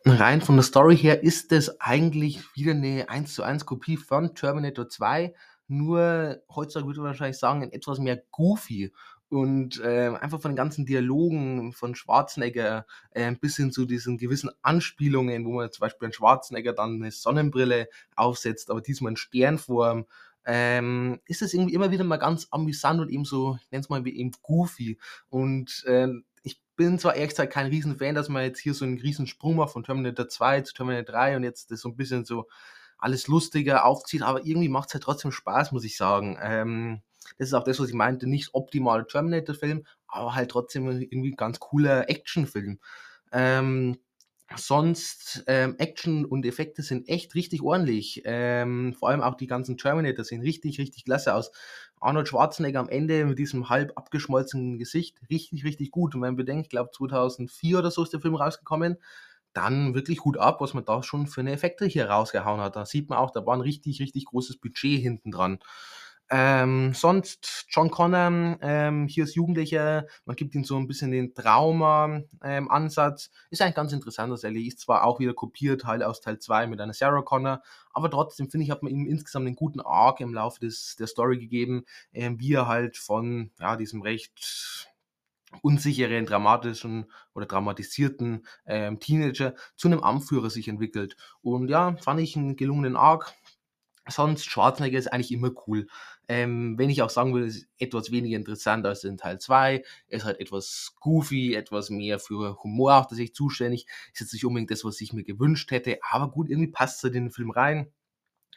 Rein von der Story her ist das eigentlich wieder eine 1 zu 1 Kopie von Terminator 2 nur heutzutage würde man wahrscheinlich sagen, etwas mehr goofy. Und äh, einfach von den ganzen Dialogen von Schwarzenegger äh, bis hin zu diesen gewissen Anspielungen, wo man zum Beispiel ein Schwarzenegger dann eine Sonnenbrille aufsetzt, aber diesmal in Sternform, ähm, ist es irgendwie immer wieder mal ganz amüsant und eben so, ich nenne es mal wie eben goofy. Und äh, ich bin zwar ehrlich gesagt kein Riesenfan, dass man jetzt hier so einen riesen Sprung macht von Terminator 2 zu Terminator 3 und jetzt das so ein bisschen so alles lustiger aufzieht, aber irgendwie macht es halt trotzdem Spaß, muss ich sagen. Ähm, das ist auch das, was ich meinte, nicht optimaler Terminator-Film, aber halt trotzdem irgendwie ganz cooler Actionfilm. Ähm, sonst ähm, Action und Effekte sind echt richtig ordentlich. Ähm, vor allem auch die ganzen Terminator sehen richtig, richtig klasse aus. Arnold Schwarzenegger am Ende mit diesem halb abgeschmolzenen Gesicht, richtig, richtig gut. Und wenn man bedenkt, ich glaube 2004 oder so ist der Film rausgekommen, dann wirklich Hut ab, was man da schon für eine Effekte hier rausgehauen hat. Da sieht man auch, da war ein richtig, richtig großes Budget hinten dran. Ähm, sonst John Connor, ähm, hier ist Jugendlicher, man gibt ihm so ein bisschen den Trauma-Ansatz. Ähm, ist eigentlich ganz interessant, dass er ist zwar auch wieder kopiert, Teil aus Teil 2 mit einer Sarah Connor, aber trotzdem finde ich, hat man ihm insgesamt einen guten Arc im Laufe des, der Story gegeben, ähm, wie er halt von ja, diesem recht unsicheren, dramatischen oder dramatisierten ähm, Teenager zu einem Anführer sich entwickelt. Und ja, fand ich einen gelungenen Arc. Sonst Schwarzenegger ist eigentlich immer cool. Ähm, wenn ich auch sagen würde, ist etwas weniger interessant als in Teil 2. Er ist halt etwas goofy, etwas mehr für Humor auf sich zuständig. Ist jetzt nicht unbedingt das, was ich mir gewünscht hätte, aber gut, irgendwie passt es in den Film rein.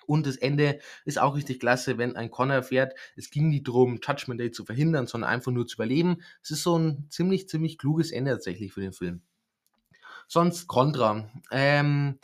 Und das Ende ist auch richtig klasse, wenn ein Connor erfährt, es ging nicht darum, Judgment Day zu verhindern, sondern einfach nur zu überleben. Es ist so ein ziemlich, ziemlich kluges Ende tatsächlich für den Film. Sonst Contra. Ähm,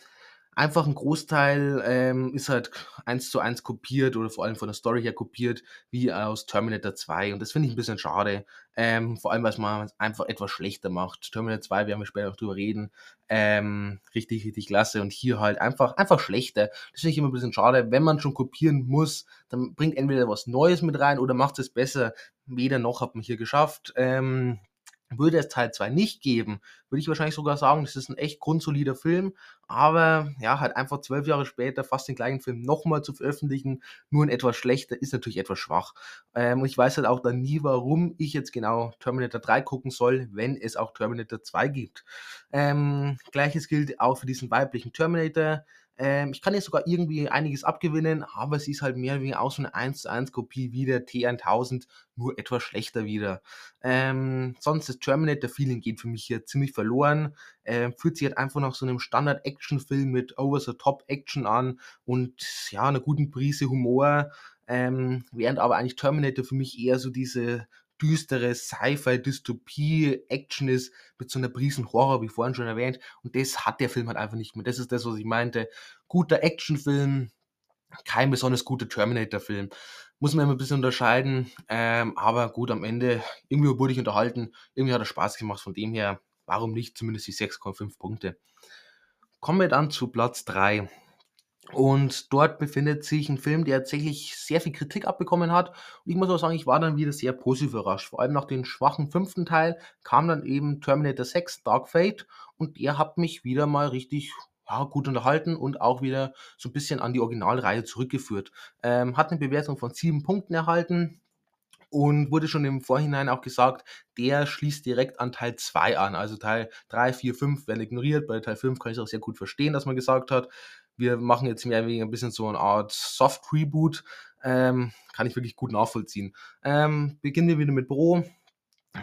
einfach ein Großteil ähm, ist halt eins zu eins kopiert oder vor allem von der Story her kopiert, wie aus Terminator 2. Und das finde ich ein bisschen schade. Ähm, vor allem, weil man es einfach etwas schlechter macht. Terminator 2, werden wir später noch drüber reden, ähm, richtig, richtig klasse. Und hier halt einfach, einfach schlechter. Das finde ich immer ein bisschen schade. Wenn man schon kopieren muss, dann bringt entweder was Neues mit rein oder macht es besser. Weder noch hat man hier geschafft. Ähm, würde es Teil 2 nicht geben, würde ich wahrscheinlich sogar sagen, das ist ein echt grundsolider Film, aber ja, halt einfach zwölf Jahre später fast den gleichen Film nochmal zu veröffentlichen, nur in etwas schlechter, ist natürlich etwas schwach. Ähm, ich weiß halt auch dann nie, warum ich jetzt genau Terminator 3 gucken soll, wenn es auch Terminator 2 gibt. Ähm, Gleiches gilt auch für diesen weiblichen Terminator. Ähm, ich kann ihr sogar irgendwie einiges abgewinnen, aber sie ist halt mehr oder weniger auch so 'ne 1:1 Kopie wie der T1000, nur etwas schlechter wieder. Ähm, sonst das Terminator-Feeling geht für mich hier ziemlich verloren. Ähm, fühlt sich halt einfach nach so 'nem Standard-Actionfilm mit Over-the-Top-Action an und ja, 'ner guten Prise Humor, ähm, während aber eigentlich Terminator für mich eher so diese düstere Sci-Fi-Dystopie-Action ist mit so 'ner Prisen Horror, wie vorhin schon erwähnt. Und das hat der Film halt einfach nicht mehr. Das ist das, was ich meinte. Guter Actionfilm, kein besonders guter Terminator-Film. Muss man immer 'n bisschen unterscheiden, ähm, aber gut, am Ende irgendwie wurde ich unterhalten. Irgendwie hat er Spaß gemacht. Von dem her, warum nicht zumindest die 6,5 Punkte. Kommen wir dann zu Platz 3. Und dort befindet sich 'n Film, der tatsächlich sehr viel Kritik abbekommen hat. Und ich muss auch sagen, ich war dann wieder sehr positiv überrascht. Vor allem nach dem schwachen 5. Teil kam dann eben Terminator 6: Dark Fate und der hat mich wieder mal richtig, ja, gut unterhalten und auch wieder so 'n bisschen an die Originalreihe zurückgeführt. Ähm, hat 'ne Bewertung von 7 Punkten erhalten und wurde schon im Vorhinein auch gesagt, der schließt direkt an Teil 2 an. Also Teil 3, 4, 5 werden ignoriert. Bei Teil 5 kann ich's auch sehr gut verstehen, dass man gesagt hat: „Wir machen jetzt mehr oder weniger 'n bisschen so 'ne Art Soft Reboot.“ Ähm, kann ich wirklich gut nachvollziehen. Ähm, beginnen wir wieder mit Bro.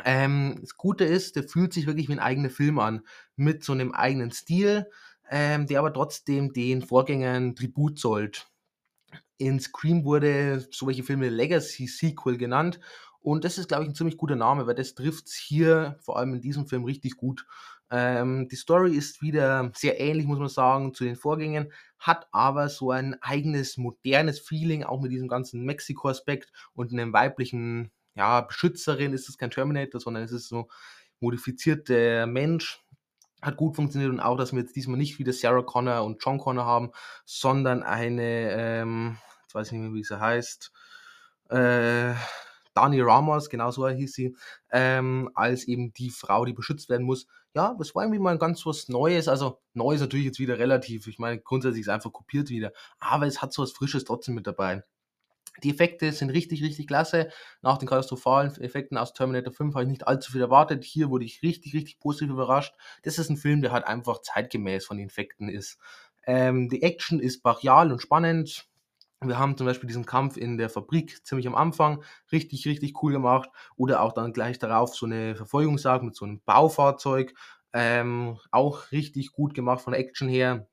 Ähm, das Gute ist, der fühlt sich wirklich wie 'n eigener Film an, mit so 'nem eigenen Stil, ähm, der aber trotzdem den Vorgängern Tribut zollt. In Scream wurde so welche Filme Legacy Sequel genannt und das ist, glaube ich, 'n ziemlich guter Name, weil das trifft's hier vor allem in diesem Film richtig gut. Ähm, die Story ist wieder sehr ähnlich, muss man sagen, zu den Vorgängern, hat aber so ein eigenes modernes Feeling, auch mit diesem ganzen Mexiko-Aspekt und 'nem weiblichen, ja, Beschützerin. Es ist kein Terminator, sondern es ist so modifizierter Mensch. Hat gut funktioniert und auch, dass wir jetzt diesmal nicht wieder Sarah Connor und John Connor haben, sondern eine, ähm jetzt weiß ich nicht mehr, wie sie heißt, äh, Dani Ramos, genau so hieß sie, ähm, als eben die Frau, die beschützt werden muss. Ja, das war irgendwie mal ganz was Neues. Also, neu ist natürlich jetzt wieder relativ. Ich meine, grundsätzlich ist einfach kopiert wieder, aber es hat so was Frisches trotzdem mit dabei. Die Effekte sind richtig, richtig klasse. Nach den katastrophalen Effekten aus Terminator 5 habe ich nicht allzu viel erwartet. Hier wurde ich richtig, richtig positiv überrascht. Das ist 'n Film, der halt einfach zeitgemäß von den Effekten ist. Ähm, die Action ist brachial und spannend. Wir haben zum Beispiel diesen Kampf in der Fabrik ziemlich am Anfang, richtig, richtig cool gemacht. Oder auch dann gleich darauf so 'ne Verfolgungsjagd mit so 'nem Baufahrzeug, ähm, auch richtig gut gemacht von Action her.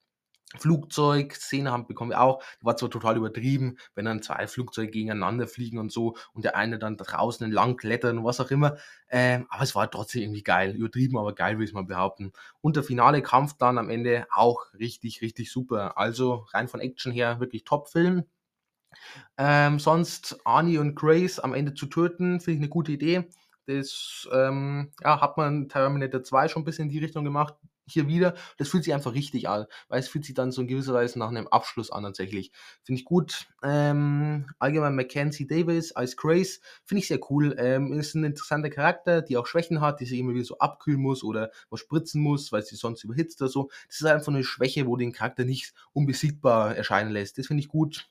Flugzeugszene haben bekommen wir auch. War zwar total übertrieben, wenn dann 2 Flugzeuge gegeneinander fliegen und so und der eine dann draußen entlang klettert und was auch immer. Ähm, aber es war trotzdem irgendwie geil. Übertrieben, aber geil, würde ich mal behaupten. Und der finale Kampf dann am Ende auch richtig, richtig super. Also, rein von Action her wirklich Top-Film. Ähm, sonst Arnie und Grace am Ende zu töten, finde ich 'ne gute Idee. Das, ähm, ja, hat man in Terminator 2 schon 'n bisschen in die Richtung gemacht. Hier wieder. Das fühlt sich einfach richtig an, weil es fühlt sich dann so in gewisser Weise nach 'nem Abschluss an tatsächlich. Finde ich gut. Ähm, allgemein Mackenzie Davis als Grace finde ich sehr cool. Ähm, ist 'n interessanter Charakter, die auch Schwächen hat, die sich immer wieder so abkühlen muss oder was spritzen muss, weil sie sonst überhitzt oder so. Das ist einfach 'ne Schwäche, wo den Charakter nicht unbesiegbar erscheinen lässt. Das finde ich gut.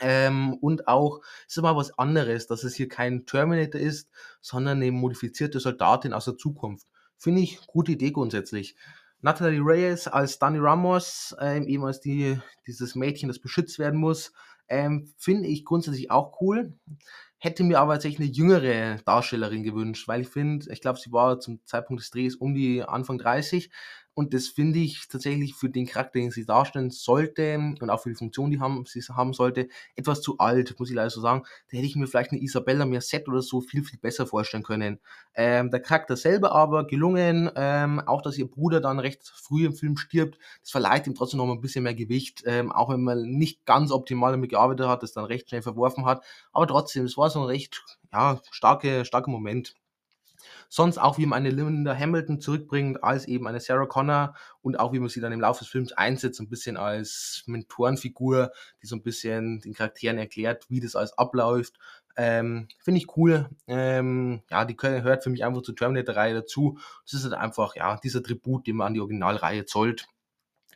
Ähm, und auch ist immer was anderes, dass es hier kein Terminator ist, sondern 'ne modifizierte Soldatin aus der Zukunft. Finde ich, gute Idee grundsätzlich. Natalie Reyes als Dani Ramos, ähm, eben als die dieses Mädchen, das beschützt werden muss, ähm, finde ich grundsätzlich auch cool. Hätte mir aber tatsächlich 'ne jüngere Darstellerin gewünscht, weil ich finde ich glaube, sie war zum Zeitpunkt des Drehs um die Anfang 30 und das finde ich tatsächlich für den Charakter, den sie darstellen sollte und auch für die Funktion, die haben sie haben sollte, etwas zu alt, muss ich leider so sagen. Da hätte ich mir vielleicht 'ne Isabella Merced oder so viel, viel besser vorstellen können. Ähm, der Charakter selber aber gelungen, ähm, auch dass ihr Bruder dann recht früh im Film stirbt, das verleiht ihm trotzdem noch mal 'n bisschen mehr Gewicht, ähm, auch wenn man nicht ganz optimal damit gearbeitet hat, das dann recht schnell verworfen hat. Aber trotzdem, es war so 'n recht, ja, starke starker Moment. Sonst auch, wie man eine Linda Hamilton zurückbringt als eben eine Sarah Connor und auch wie man sie dann im Laufe des Films einsetzt, so 'n bisschen als Mentorenfigur, die so 'n bisschen den Charakteren erklärt, wie das alles abläuft. Ähm, finde ich cool. Ähm, ja, die gehört für mich einfach zur Terminator-Reihe dazu. Das ist halt einfach, ja, dieser Tribut, den man an die Originalreihe zollt.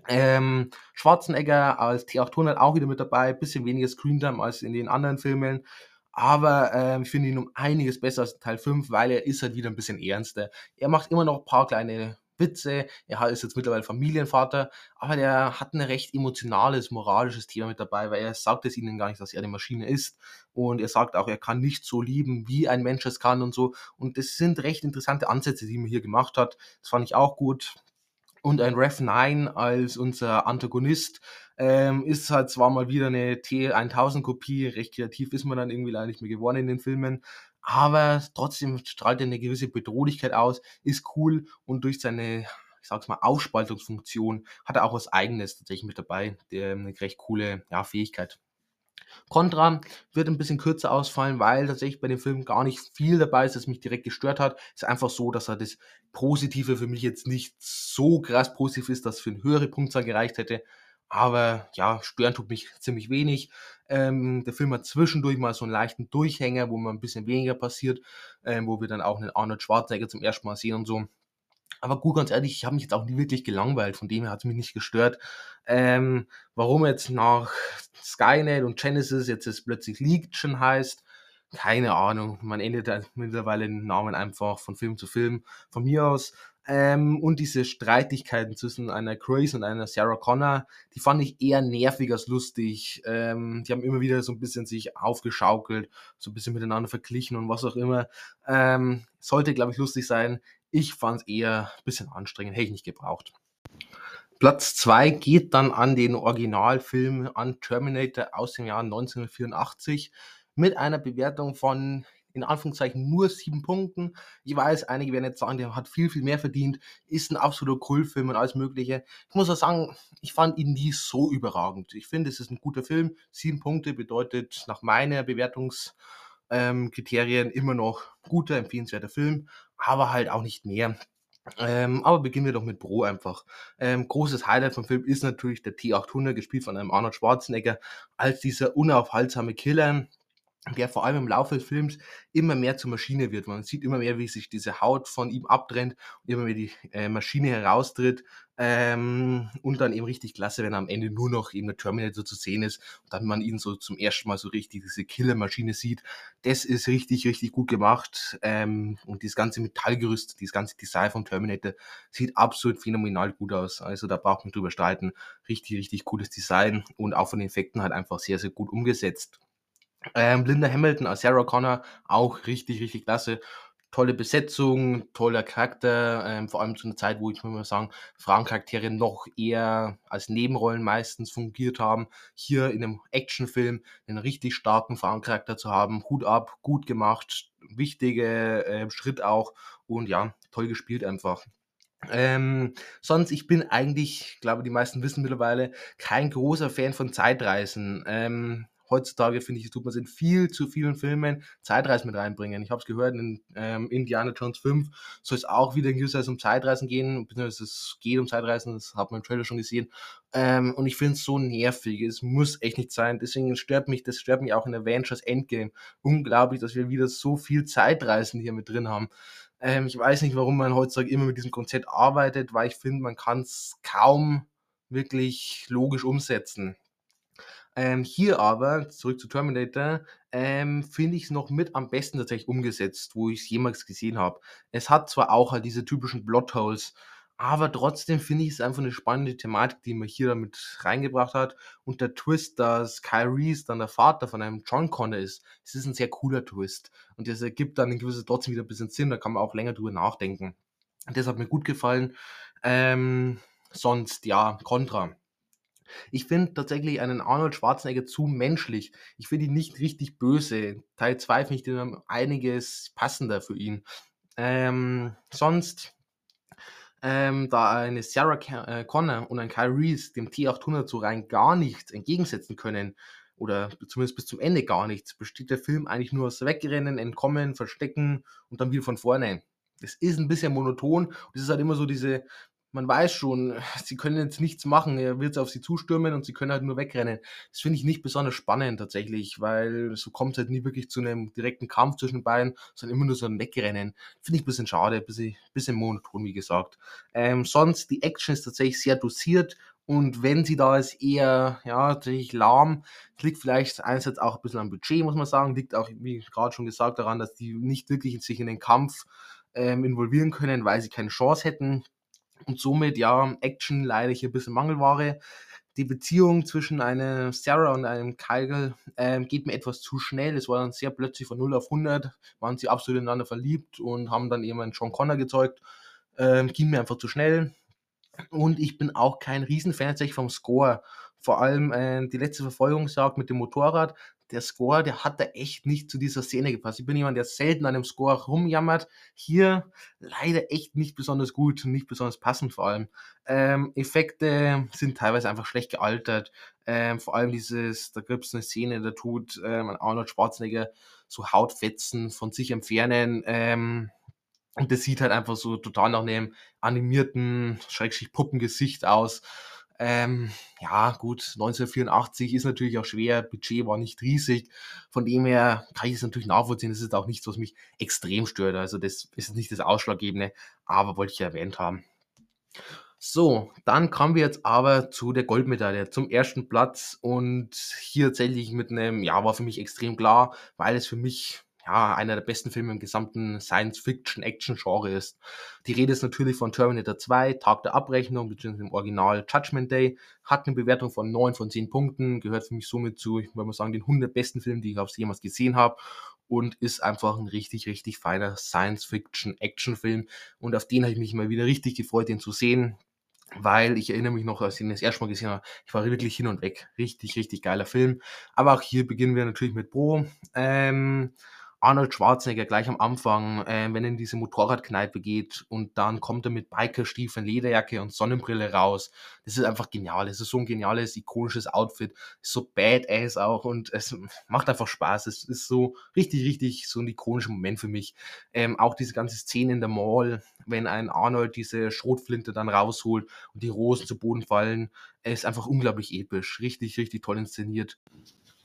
Ähm, Schwarzenegger als T-800 auch wieder mit dabei, bisschen weniger Screentime als in den anderen Filmen, aber, ähm, ich finde ihn um einiges besser als Teil 5, weil er ist halt wieder 'n bisschen ernster. Er macht immer noch paar kleine Witze. Er ist jetzt mittlerweile Familienvater, aber der hat ein recht emotionales, moralisches Thema mit dabei, weil er sagt es ihnen gar nicht, dass er eine Maschine ist. Und er sagt auch, er kann nicht so lieben, wie ein Mensch es kann und so. Und das sind recht interessante Ansätze, die man hier gemacht hat. Das fand ich auch gut. Und ein Rev 9 als unser Antagonist ähm, ist halt zwar mal wieder eine T1000-Kopie, recht kreativ ist man dann irgendwie leider nicht mehr geworden in den Filmen, aber trotzdem strahlt er eine gewisse Bedrohlichkeit aus, ist cool und durch seine, ich sag's mal, Aufspaltungsfunktion hat er auch was Eigenes tatsächlich mit dabei, der, eine recht coole ja, Fähigkeit. Contra wird ein bisschen kürzer ausfallen, weil tatsächlich bei dem Film gar nicht viel dabei ist, das mich direkt gestört hat. Es ist einfach so, dass er das Positive für mich jetzt nicht so krass positiv ist, dass für eine höhere Punktzahl gereicht hätte. Aber ja, stören tut mich ziemlich wenig. Ähm, der Film hat zwischendurch mal so einen leichten Durchhänger, wo mal ein bisschen weniger passiert, ähm, wo wir dann auch einen Arnold Schwarzenegger zum ersten Mal sehen und so. Aber gut, ganz ehrlich, ich habe mich jetzt auch nie wirklich gelangweilt, von dem her hat es mich nicht gestört. Ähm, warum jetzt nach Skynet und Genesis jetzt es plötzlich Legion heißt, keine Ahnung. Man ändert mittlerweile den Namen einfach von Film zu Film. Von mir aus ähm, und diese Streitigkeiten zwischen einer Grace und einer Sarah Connor, die fand ich eher nervig als lustig. Ähm, die haben immer wieder so ein bisschen sich aufgeschaukelt, so ein bisschen miteinander verglichen und was auch immer. Ähm, sollte, glaube ich, lustig sein. Ich fand es eher ein bisschen anstrengend, hätte ich nicht gebraucht. Platz 2 geht dann an den Originalfilm an Terminator aus dem Jahr 1984 mit einer Bewertung von in Anführungszeichen nur sieben Punkten. Ich weiß, einige werden jetzt sagen, der hat viel, viel mehr verdient, ist ein absoluter Kultfilm und alles Mögliche. Ich muss auch sagen, ich fand ihn nie so überragend. Ich finde, es ist ein guter Film. Sieben Punkte bedeutet nach meiner Bewertungskriterien ähm, immer noch guter, empfehlenswerter Film, aber halt auch nicht mehr. Ähm, aber beginnen wir doch mit Bro einfach. Ähm, großes Highlight vom Film ist natürlich der T800, gespielt von einem Arnold Schwarzenegger, als dieser unaufhaltsame Killer, der vor allem im Laufe des Films immer mehr zur Maschine wird. Man sieht immer mehr, wie sich diese Haut von ihm abtrennt und immer mehr die äh, Maschine heraustritt. Ähm, und dann eben richtig klasse, wenn am Ende nur noch eben der Terminator zu sehen ist und dann man ihn so zum ersten Mal so richtig diese Killermaschine sieht. Das ist richtig, richtig gut gemacht. Ähm, und dieses ganze Metallgerüst, dieses ganze Design vom Terminator sieht absolut phänomenal gut aus. Also da braucht man drüber streiten. Richtig, richtig cooles Design und auch von den Effekten halt einfach sehr, sehr gut umgesetzt. Ähm, Linda Hamilton als Sarah Connor, auch richtig, richtig klasse. Tolle Besetzung, toller Charakter, ähm, vor allem zu einer Zeit, wo ich muss mal sagen, Frauencharaktere noch eher als Nebenrollen meistens fungiert haben. Hier in einem Actionfilm einen richtig starken Frauencharakter zu haben, Hut ab, gut gemacht, wichtiger äh, Schritt auch und ja, toll gespielt einfach. Ähm, sonst, ich bin eigentlich, ich glaube, die meisten wissen mittlerweile, kein großer Fan von Zeitreisen. Ähm, heutzutage, finde ich, tut man in viel zu vielen Filmen Zeitreisen mit reinbringen. Ich habe es gehört, in ähm, Indiana Jones 5 soll es auch wieder in gewisser um Zeitreisen gehen, beziehungsweise es geht um Zeitreisen, das hat man im Trailer schon gesehen. Ähm, und ich finde es so nervig, es muss echt nicht sein. Deswegen stört mich, das stört mich auch in Avengers Endgame. Unglaublich, dass wir wieder so viel Zeitreisen hier mit drin haben. Ähm, ich weiß nicht, warum man heutzutage immer mit diesem Konzept arbeitet, weil ich finde, man kann es kaum wirklich logisch umsetzen. Ähm, hier aber, zurück zu Terminator, ähm, finde ich es noch mit am besten tatsächlich umgesetzt, wo ich es jemals gesehen habe. Es hat zwar auch halt diese typischen Plotholes, aber trotzdem finde ich es einfach eine spannende Thematik, die man hier damit reingebracht hat. Und der Twist, dass Kyle Reese dann der Vater von einem John Connor ist, es ist ein sehr cooler Twist. Und das ergibt dann in gewisser trotzdem wieder ein bisschen Sinn, da kann man auch länger drüber nachdenken. Das hat mir gut gefallen. Ähm, sonst, ja, Contra ich finde tatsächlich einen Arnold Schwarzenegger zu menschlich. Ich finde ihn nicht richtig böse. Teil 2 finde ich den einiges passender für ihn. Ähm, sonst, ähm, da eine Sarah äh, Connor und ein Kyle Reese dem T800 so rein gar nichts entgegensetzen können, oder zumindest bis zum Ende gar nichts, besteht der Film eigentlich nur aus Wegrennen, Entkommen, Verstecken und dann wieder von vorne. Das ist ein bisschen monoton es ist halt immer so diese man weiß schon, [LAUGHS] sie können jetzt nichts machen, er wird auf sie zustürmen und sie können halt nur wegrennen. Das finde ich nicht besonders spannend tatsächlich, weil so kommt es halt nie wirklich zu einem direkten Kampf zwischen den beiden, sondern immer nur so ein Wegrennen. Finde ich ein bisschen schade, ein bisschen, bisschen monoton, wie gesagt. Ähm, sonst, die Action ist tatsächlich sehr dosiert und wenn sie da ist, eher, ja, tatsächlich lahm. Es liegt vielleicht einerseits auch ein bisschen am Budget, muss man sagen, liegt auch, wie gerade schon gesagt, daran, dass die nicht wirklich sich in den Kampf ähm, involvieren können, weil sie keine Chance hätten und somit ja Action leider hier ein bisschen Mangelware. Die Beziehung zwischen einer Sarah und einem Kyle ähm, geht mir etwas zu schnell. Es war dann sehr plötzlich von 0 auf 100, waren sie absolut ineinander verliebt und haben dann eben einen John Connor gezeugt. Ähm, ging mir einfach zu schnell. Und ich bin auch kein Riesenfan tatsächlich vom Score. Vor allem äh, die letzte Verfolgungsjagd mit dem Motorrad. Der Score, der hat da echt nicht zu dieser Szene gepasst. Ich bin jemand, der selten an dem Score rumjammert. Hier leider echt nicht besonders gut und nicht besonders passend vor allem. Ähm, Effekte sind teilweise einfach schlecht gealtert. Ähm, vor allem dieses, da gibt es eine Szene, da tut ähm, Arnold Schwarzenegger so Hautfetzen von sich entfernen. Ähm, und das sieht halt einfach so total nach einem animierten, schrägstrich Puppengesicht aus. Ähm, ja, gut, 1984 ist natürlich auch schwer, Budget war nicht riesig. Von dem her kann ich es natürlich nachvollziehen. Das ist auch nichts, was mich extrem stört. Also, das ist nicht das Ausschlaggebende, aber wollte ich erwähnt haben. So, dann kommen wir jetzt aber zu der Goldmedaille, zum ersten Platz. Und hier erzähle ich mit einem, ja, war für mich extrem klar, weil es für mich ja, einer der besten Filme im gesamten Science-Fiction-Action-Genre ist. Die Rede ist natürlich von Terminator 2, Tag der Abrechnung, beziehungsweise im Original Judgment Day, hat eine Bewertung von 9 von 10 Punkten, gehört für mich somit zu, ich würde mal sagen, den 100 besten Filmen, die ich jemals gesehen habe und ist einfach ein richtig, richtig feiner Science-Fiction-Action-Film und auf den habe ich mich mal wieder richtig gefreut, den zu sehen weil ich erinnere mich noch, als ich ihn das erste Mal gesehen habe, ich war wirklich hin und weg. Richtig, richtig geiler Film. Aber auch hier beginnen wir natürlich mit Bro. Ähm, Arnold Schwarzenegger gleich am Anfang, äh, wenn er in diese Motorradkneipe geht und dann kommt er mit Bikerstiefeln, Lederjacke und Sonnenbrille raus. Das ist einfach genial. Es ist so ein geniales, ikonisches Outfit. So badass auch und es macht einfach Spaß. Es ist so richtig, richtig so ein ikonischer Moment für mich. Ähm, auch diese ganze Szene in der Mall, wenn ein Arnold diese Schrotflinte dann rausholt und die Rosen zu Boden fallen, ist einfach unglaublich episch. Richtig, richtig toll inszeniert.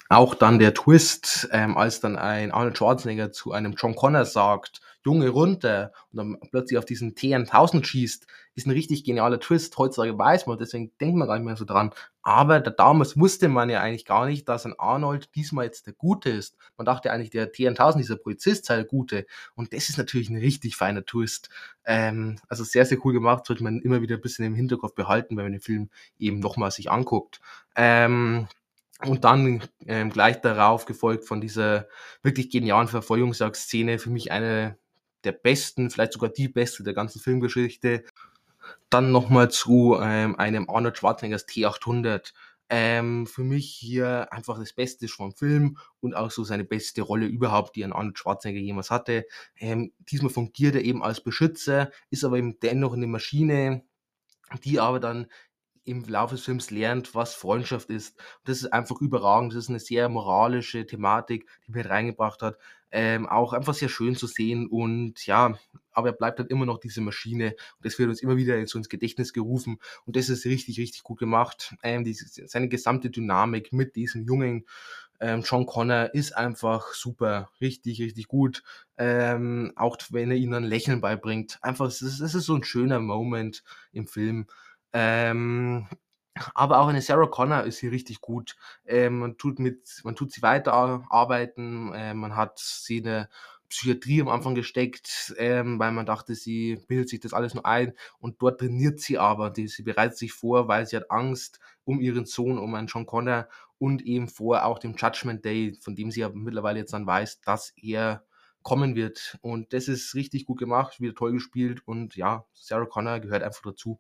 Auch dann der Twist, ähm, als dann ein Arnold Schwarzenegger zu einem John Connor sagt, Junge runter und dann plötzlich auf diesen T1000 schießt, ist ein richtig genialer Twist. Heutzutage weiß man, deswegen denkt man gar nicht mehr so dran. Aber da damals wusste man ja eigentlich gar nicht, dass ein Arnold diesmal jetzt der Gute ist. Man dachte eigentlich, der T1000, dieser Polizist sei der Gute. Und das ist natürlich ein richtig feiner Twist. Ähm, also sehr, sehr cool gemacht, sollte man immer wieder ein bisschen im Hinterkopf behalten, wenn man den Film eben nochmal sich anguckt. Ähm, und dann ähm, gleich darauf gefolgt von dieser wirklich genialen Verfolgungsjagdszene, für mich eine der besten, vielleicht sogar die beste der ganzen Filmgeschichte. Dann nochmal zu ähm, einem Arnold Schwarzeneggers T800. Ähm, für mich hier einfach das Beste vom Film und auch so seine beste Rolle überhaupt, die ein Arnold Schwarzenegger jemals hatte. Ähm, diesmal fungiert er eben als Beschützer, ist aber eben dennoch eine Maschine, die aber dann im Laufe des Films lernt, was Freundschaft ist. Das ist einfach überragend. Das ist eine sehr moralische Thematik, die mir reingebracht hat. Ähm, auch einfach sehr schön zu sehen und ja, aber er bleibt dann immer noch diese Maschine und das wird uns immer wieder so ins Gedächtnis gerufen und das ist richtig, richtig gut gemacht. Ähm, diese, seine gesamte Dynamik mit diesem jungen ähm, John Connor ist einfach super, richtig, richtig gut. Ähm, auch wenn er ihnen ein Lächeln beibringt. Einfach, es ist, ist so ein schöner Moment im Film. Ähm, aber auch eine Sarah Connor ist hier richtig gut. Ähm, man, tut mit, man tut sie weiterarbeiten. Äh, man hat sie in der Psychiatrie am Anfang gesteckt, ähm, weil man dachte, sie bildet sich das alles nur ein. Und dort trainiert sie aber. Die, sie bereitet sich vor, weil sie hat Angst um ihren Sohn, um einen John Connor und eben vor auch dem Judgment Day, von dem sie ja mittlerweile jetzt dann weiß, dass er kommen wird. Und das ist richtig gut gemacht, wieder toll gespielt. Und ja, Sarah Connor gehört einfach dazu.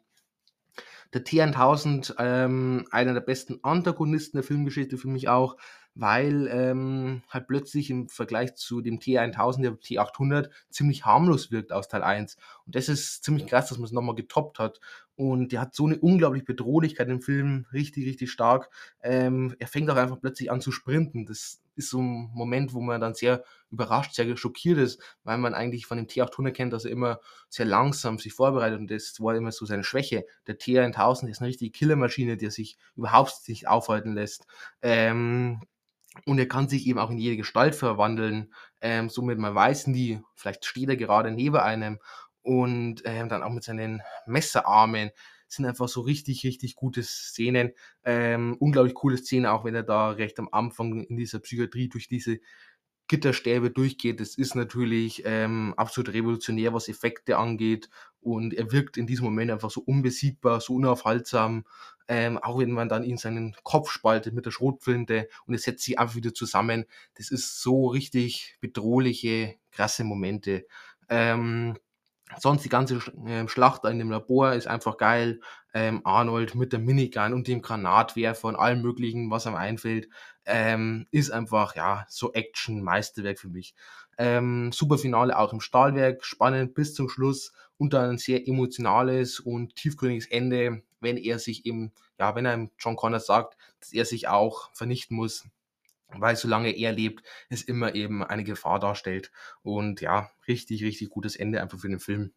Der T1000, ähm, einer der besten Antagonisten der Filmgeschichte für mich auch, weil ähm, halt plötzlich im Vergleich zu dem T1000, der T800, ziemlich harmlos wirkt aus Teil 1. Und das ist ziemlich krass, dass man es nochmal getoppt hat. Und der hat so eine unglaubliche Bedrohlichkeit im Film, richtig, richtig stark. Ähm, er fängt auch einfach plötzlich an zu sprinten. Das ist so ein Moment, wo man dann sehr überrascht, sehr schockiert ist, weil man eigentlich von dem T800 kennt, dass er immer sehr langsam sich vorbereitet und das war immer so seine Schwäche. Der T1000 ist eine richtige Killermaschine, die sich überhaupt nicht aufhalten lässt. Ähm, und er kann sich eben auch in jede Gestalt verwandeln. Ähm, somit man weiß nie, vielleicht steht er gerade neben einem und ähm, dann auch mit seinen Messerarmen sind einfach so richtig, richtig gute Szenen. Ähm, unglaublich coole Szene, auch wenn er da recht am Anfang in dieser Psychiatrie durch diese Gitterstäbe durchgeht. Das ist natürlich ähm, absolut revolutionär, was Effekte angeht. Und er wirkt in diesem Moment einfach so unbesiegbar, so unaufhaltsam. Ähm, auch wenn man dann ihn seinen Kopf spaltet mit der Schrotflinte und es setzt sich einfach wieder zusammen. Das ist so richtig bedrohliche, krasse Momente. Ähm, Sonst die ganze ähm, Schlacht in dem Labor ist einfach geil. Ähm, Arnold mit der Minigun und dem Granatwerfer und allem möglichen, was ihm einfällt, ähm, ist einfach, ja, so Action-Meisterwerk für mich. Ähm, super Finale auch im Stahlwerk, spannend bis zum Schluss und dann ein sehr emotionales und tiefgründiges Ende, wenn er sich eben, ja, wenn er John Connor sagt, dass er sich auch vernichten muss, weil solange er lebt, es immer eben eine Gefahr darstellt. Und ja, richtig, richtig gutes Ende einfach für den Film.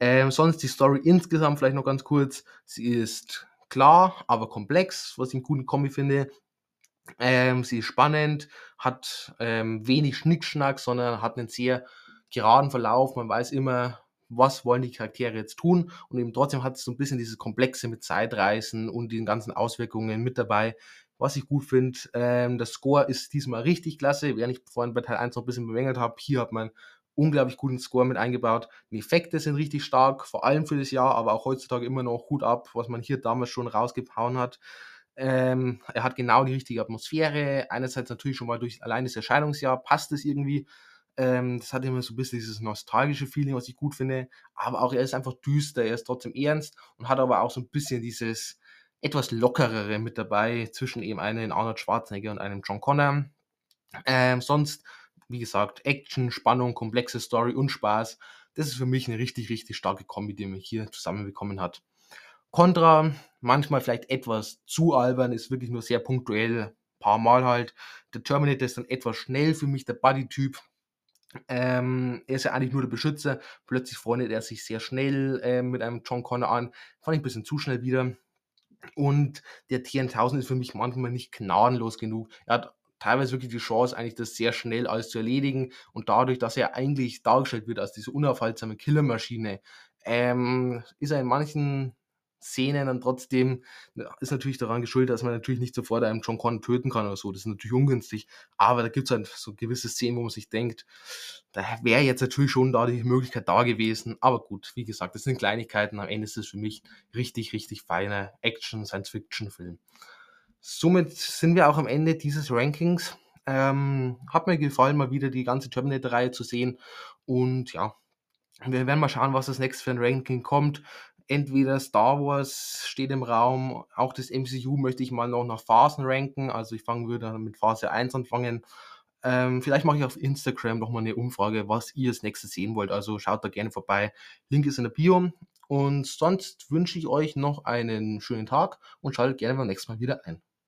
Ähm, sonst die Story insgesamt vielleicht noch ganz kurz. Sie ist klar, aber komplex, was ich einen guten Kombi finde. Ähm, sie ist spannend, hat ähm, wenig Schnickschnack, sondern hat einen sehr geraden Verlauf. Man weiß immer, was wollen die Charaktere jetzt tun und eben trotzdem hat es so ein bisschen dieses Komplexe mit Zeitreisen und den ganzen Auswirkungen mit dabei, was ich gut finde. Ähm, der Score ist diesmal richtig klasse, während ich vorhin bei Teil 1 noch ein bisschen bemängelt habe. Hier hat man unglaublich guten Score mit eingebaut. Die Effekte sind richtig stark, vor allem für das Jahr, aber auch heutzutage immer noch gut ab, was man hier damals schon rausgehauen hat. Ähm, er hat genau die richtige Atmosphäre. Einerseits natürlich schon mal durch allein das Erscheinungsjahr passt es irgendwie. Ähm, das hat immer so ein bisschen dieses nostalgische Feeling, was ich gut finde. Aber auch er ist einfach düster, er ist trotzdem ernst und hat aber auch so ein bisschen dieses, etwas lockerere mit dabei zwischen eben einem Arnold Schwarzenegger und einem John Connor. Ähm, sonst, wie gesagt, Action, Spannung, komplexe Story und Spaß. Das ist für mich eine richtig, richtig starke Kombi, die man hier zusammenbekommen hat. Contra, manchmal vielleicht etwas zu albern, ist wirklich nur sehr punktuell, paar Mal halt. Der Terminator ist dann etwas schnell für mich, der Buddy-Typ. Ähm, er ist ja eigentlich nur der Beschützer. Plötzlich freundet er sich sehr schnell äh, mit einem John Connor an. Fand ich ein bisschen zu schnell wieder. Und der T1000 ist für mich manchmal nicht gnadenlos genug. Er hat teilweise wirklich die Chance, eigentlich das sehr schnell alles zu erledigen. Und dadurch, dass er eigentlich dargestellt wird als diese unaufhaltsame Killermaschine, ähm, ist er in manchen Szenen dann trotzdem, ist natürlich daran geschuldet, dass man natürlich nicht sofort einen John Connor töten kann oder so. Das ist natürlich ungünstig. Aber da gibt es halt so gewisse Szenen, wo man sich denkt, da wäre jetzt natürlich schon da die Möglichkeit da gewesen. Aber gut, wie gesagt, das sind Kleinigkeiten. Am Ende ist es für mich richtig, richtig feiner Action, Science-Fiction-Film. Somit sind wir auch am Ende dieses Rankings. Ähm, hat mir gefallen, mal wieder die ganze Terminator-Reihe zu sehen. Und ja, wir werden mal schauen, was das nächste für ein Ranking kommt entweder Star Wars steht im Raum, auch das MCU möchte ich mal noch nach Phasen ranken, also ich fangen würde mit Phase 1 anfangen. Ähm, vielleicht mache ich auf Instagram nochmal eine Umfrage, was ihr als nächstes sehen wollt, also schaut da gerne vorbei. Link ist in der Bio und sonst wünsche ich euch noch einen schönen Tag und schaltet gerne beim nächsten Mal wieder ein.